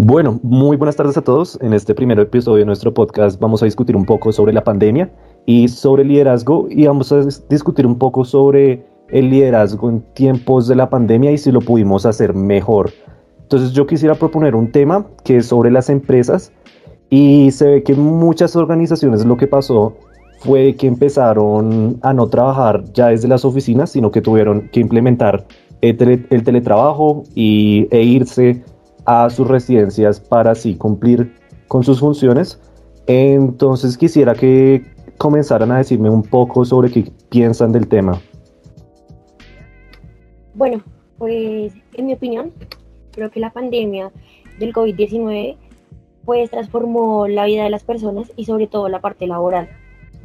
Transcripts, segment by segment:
Bueno, muy buenas tardes a todos. En este primer episodio de nuestro podcast vamos a discutir un poco sobre la pandemia y sobre liderazgo y vamos a discutir un poco sobre el liderazgo en tiempos de la pandemia y si lo pudimos hacer mejor. Entonces yo quisiera proponer un tema que es sobre las empresas y se ve que muchas organizaciones lo que pasó fue que empezaron a no trabajar ya desde las oficinas, sino que tuvieron que implementar el, teletrabajo y, e irse a sus residencias para así cumplir con sus funciones. Entonces quisiera que comenzaran a decirme un poco sobre qué piensan del tema. Bueno, pues en mi opinión, creo que la pandemia del COVID-19 pues transformó la vida de las personas y sobre todo la parte laboral,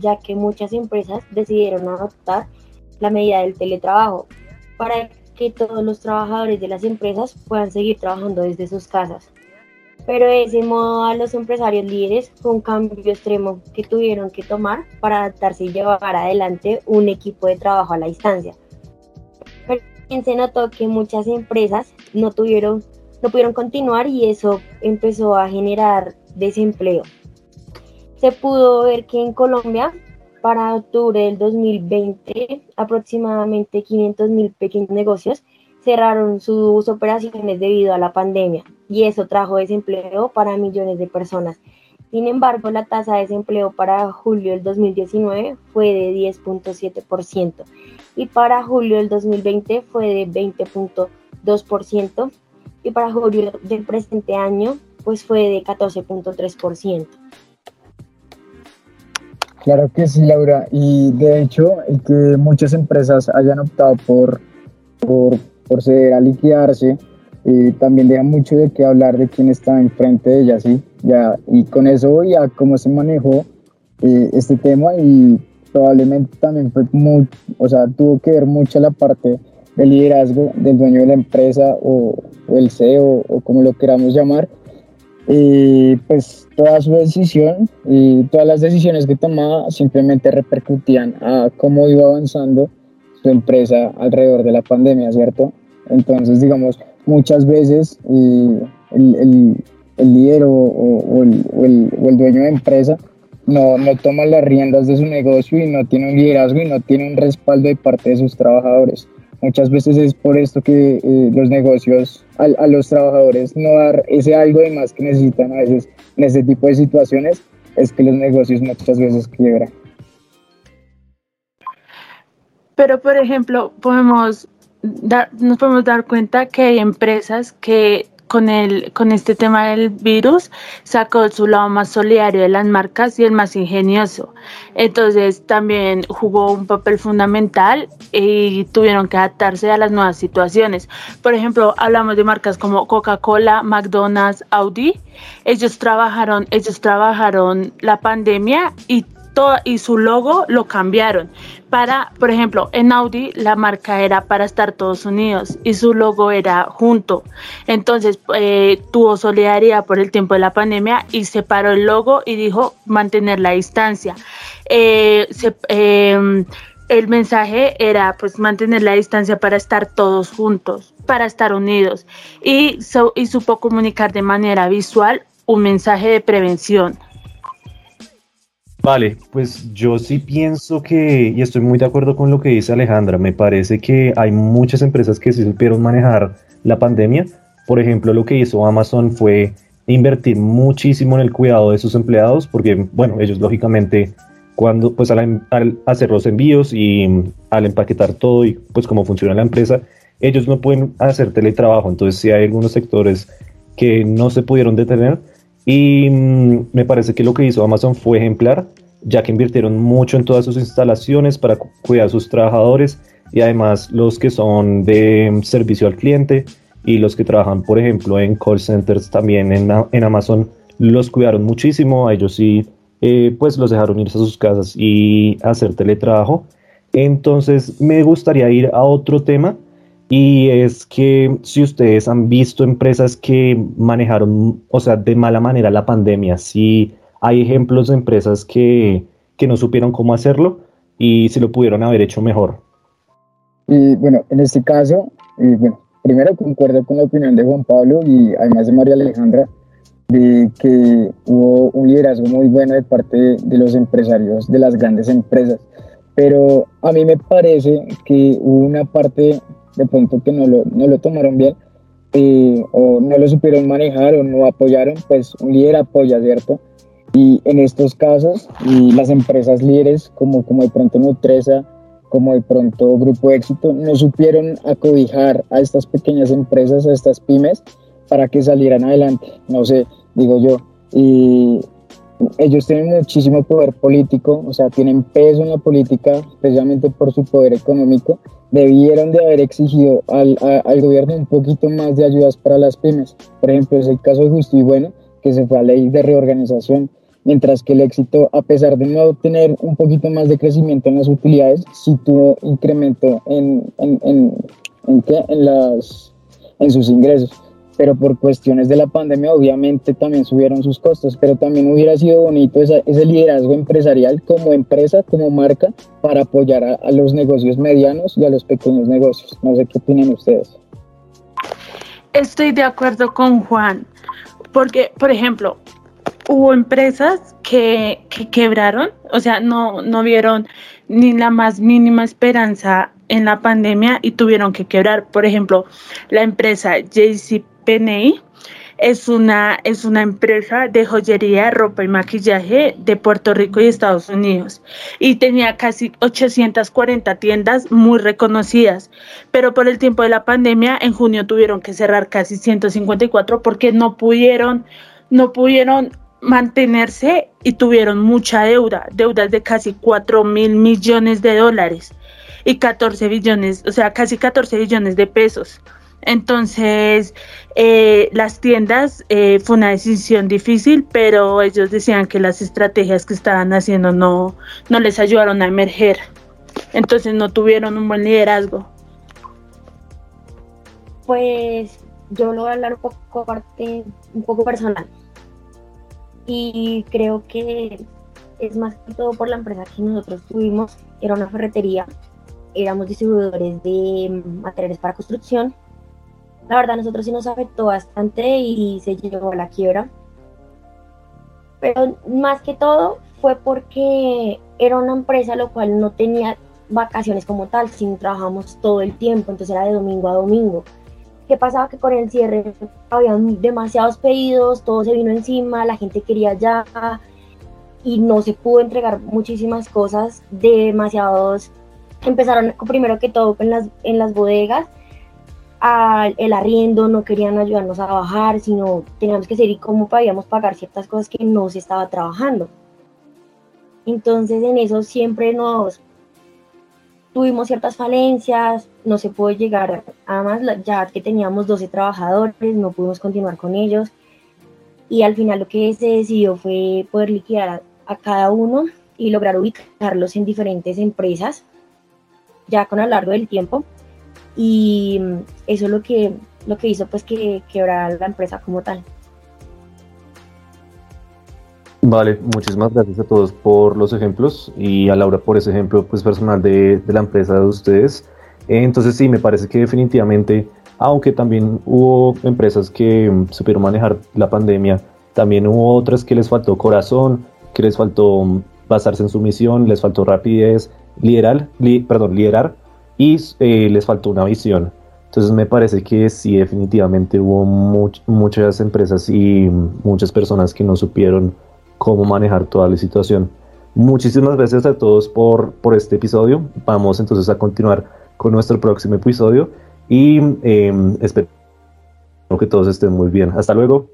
ya que muchas empresas decidieron adoptar la medida del teletrabajo para que todos los trabajadores de las empresas puedan seguir trabajando desde sus casas. Pero ese modo a los empresarios líderes fue un cambio extremo que tuvieron que tomar para adaptarse y llevar adelante un equipo de trabajo a la distancia. Pero se notó que muchas empresas no tuvieron, no pudieron continuar y eso empezó a generar desempleo. Se pudo ver que en Colombia para octubre del 2020, aproximadamente 500 mil pequeños negocios cerraron sus operaciones debido a la pandemia y eso trajo desempleo para millones de personas. Sin embargo, la tasa de desempleo para julio del 2019 fue de 10.7% y para julio del 2020 fue de 20.2% y para julio del presente año pues fue de 14.3%. Claro que sí, Laura. Y de hecho, el que muchas empresas hayan optado por, por, ceder a liquidarse, eh, también deja mucho de qué hablar de quién está enfrente de ellas, ¿sí? Ya, y con eso voy a cómo se manejó eh, este tema y probablemente también fue muy, o sea, tuvo que ver mucho la parte del liderazgo del dueño de la empresa o, o el CEO o como lo queramos llamar, y pues toda su decisión y todas las decisiones que tomaba simplemente repercutían a cómo iba avanzando su empresa alrededor de la pandemia, ¿cierto? Entonces, digamos, muchas veces el, el, el, líder o, el, o, el, dueño de empresa no, no toma las riendas de su negocio y no tiene un liderazgo y no tiene un respaldo de parte de sus trabajadores. Muchas veces es por esto que eh, los negocios a, a, los trabajadores no dar ese algo de más que necesitan a veces en este tipo de situaciones, es que los negocios muchas veces quiebran. Pero, por ejemplo, podemos dar, nos podemos dar cuenta que hay empresas que con, el, con este tema del virus sacó su lado más solidario de las marcas y el más ingenioso. Entonces también jugó un papel fundamental y tuvieron que adaptarse a las nuevas situaciones. Por ejemplo, hablamos de marcas como Coca-Cola, McDonald's, Audi. Ellos trabajaron, ellos trabajaron la pandemia y y su logo lo cambiaron para, por ejemplo, en Audi la marca era para estar todos unidos y su logo era junto. Entonces eh, tuvo solidaridad por el tiempo de la pandemia y separó el logo y dijo mantener la distancia. Eh, em, el mensaje era pues mantener la distancia para estar todos juntos, para estar unidos y, y supo comunicar de manera visual un mensaje de prevención Vale, pues yo sí pienso que, y estoy muy de acuerdo con lo que dice Alejandra, me parece que hay muchas empresas que sí supieron manejar la pandemia. Por ejemplo, lo que hizo Amazon fue invertir muchísimo en el cuidado de sus empleados, porque, bueno, ellos lógicamente, cuando, pues al, hacer los envíos y al empaquetar todo y pues cómo funciona la empresa, ellos no pueden hacer teletrabajo, entonces sí hay algunos sectores que no se pudieron detener y mm, me parece que lo que hizo Amazon fue ejemplar, ya que invirtieron mucho en todas sus instalaciones para cuidar a sus trabajadores y además los que son de mm, servicio al cliente y los que trabajan, por ejemplo, en call centers también en, en Amazon, los cuidaron muchísimo. A ellos sí, eh, pues los dejaron irse a sus casas y hacer teletrabajo. Entonces, me gustaría ir a otro tema y es que si ustedes han visto empresas que manejaron, o sea, de mala manera la pandemia, si hay ejemplos de empresas que, que no supieron cómo hacerlo y si lo pudieron haber hecho mejor. Y bueno, en este caso, bueno, primero concuerdo con la opinión de Juan Pablo y además de María Alejandra, de que hubo un liderazgo muy bueno de parte de, los empresarios de las grandes empresas. Pero a mí me parece que hubo una parte de pronto que no lo, no lo tomaron bien o no lo supieron manejar o no apoyaron, pues un líder apoya, ¿cierto? Y en estos casos, y las empresas líderes como, como de pronto Nutresa, como de pronto Grupo Éxito, no supieron acobijar a estas pequeñas empresas, a estas pymes, para que salieran adelante. No sé, digo yo. Y ellos tienen muchísimo poder político, o sea, tienen peso en la política precisamente por su poder económico. Debieron de haber exigido al, al gobierno un poquito más de ayudas para las pymes. Por ejemplo, es el caso de Justo y Bueno, que se fue a ley de reorganización, mientras que el éxito, a pesar de no tener un poquito más de crecimiento en las utilidades, sí tuvo incremento en, en, en, en, en, las, en sus ingresos pero por cuestiones de la pandemia obviamente también subieron sus costos, pero también hubiera sido bonito ese liderazgo empresarial como empresa, como marca, para apoyar a, los negocios medianos y a los pequeños negocios. No sé qué opinan ustedes. Estoy de acuerdo con Juan, porque, por ejemplo, hubo empresas que, que quebraron, o sea, no, no vieron ni la más mínima esperanza en la pandemia y tuvieron que quebrar. Por ejemplo, la empresa JC PNI es una, es una empresa de joyería, ropa y maquillaje de Puerto Rico y Estados Unidos y tenía casi 840 tiendas muy reconocidas, pero por el tiempo de la pandemia en junio tuvieron que cerrar casi 154 porque no pudieron, no pudieron mantenerse y tuvieron mucha deuda, deudas de casi 4 mil millones de dólares y 14 billones, o sea, casi 14 billones de pesos. Entonces, eh, las tiendas eh, fue una decisión difícil, pero ellos decían que las estrategias que estaban haciendo no, no les ayudaron a emerger. Entonces no tuvieron un buen liderazgo. Pues yo lo voy a hablar un poco parte, un poco personal. Y creo que es más que todo por la empresa que nosotros tuvimos. Era una ferretería, éramos distribuidores de materiales para construcción la verdad, a nosotros sí nos afectó bastante y se llegó a la quiebra. Pero más que todo fue porque era una empresa lo cual no tenía vacaciones como tal, sino trabajamos todo el tiempo, entonces era de domingo a domingo. ¿Qué pasaba? Que con el cierre había demasiados pedidos, todo se vino encima, la gente quería ya y no se pudo entregar muchísimas cosas, demasiados. Empezaron primero que todo en las, en las bodegas el arriendo, no querían ayudarnos a bajar, sino teníamos que seguir cómo podíamos pagar ciertas cosas que no se estaba trabajando. Entonces en eso siempre nos tuvimos ciertas falencias, no se pudo llegar a más, ya que teníamos 12 trabajadores, no pudimos continuar con ellos y al final lo que se decidió fue poder liquidar a, cada uno y lograr ubicarlos en diferentes empresas ya con a lo largo del tiempo y eso es lo que, lo que hizo pues que quebrara la empresa como tal. Vale, muchísimas gracias a todos por los ejemplos y a Laura por ese ejemplo pues personal de, de la empresa de ustedes. Entonces sí, me parece que definitivamente, aunque también hubo empresas que supieron manejar la pandemia, también hubo otras que les faltó corazón, que les faltó basarse en su misión, les faltó rapidez, liderar, perdón, liderar y eh, les faltó una visión. Entonces me parece que sí, definitivamente hubo muchas empresas y muchas personas que no supieron cómo manejar toda la situación. Muchísimas gracias a todos por, por este episodio. Vamos entonces a continuar con nuestro próximo episodio y em, espero que todos estén muy bien. Hasta luego.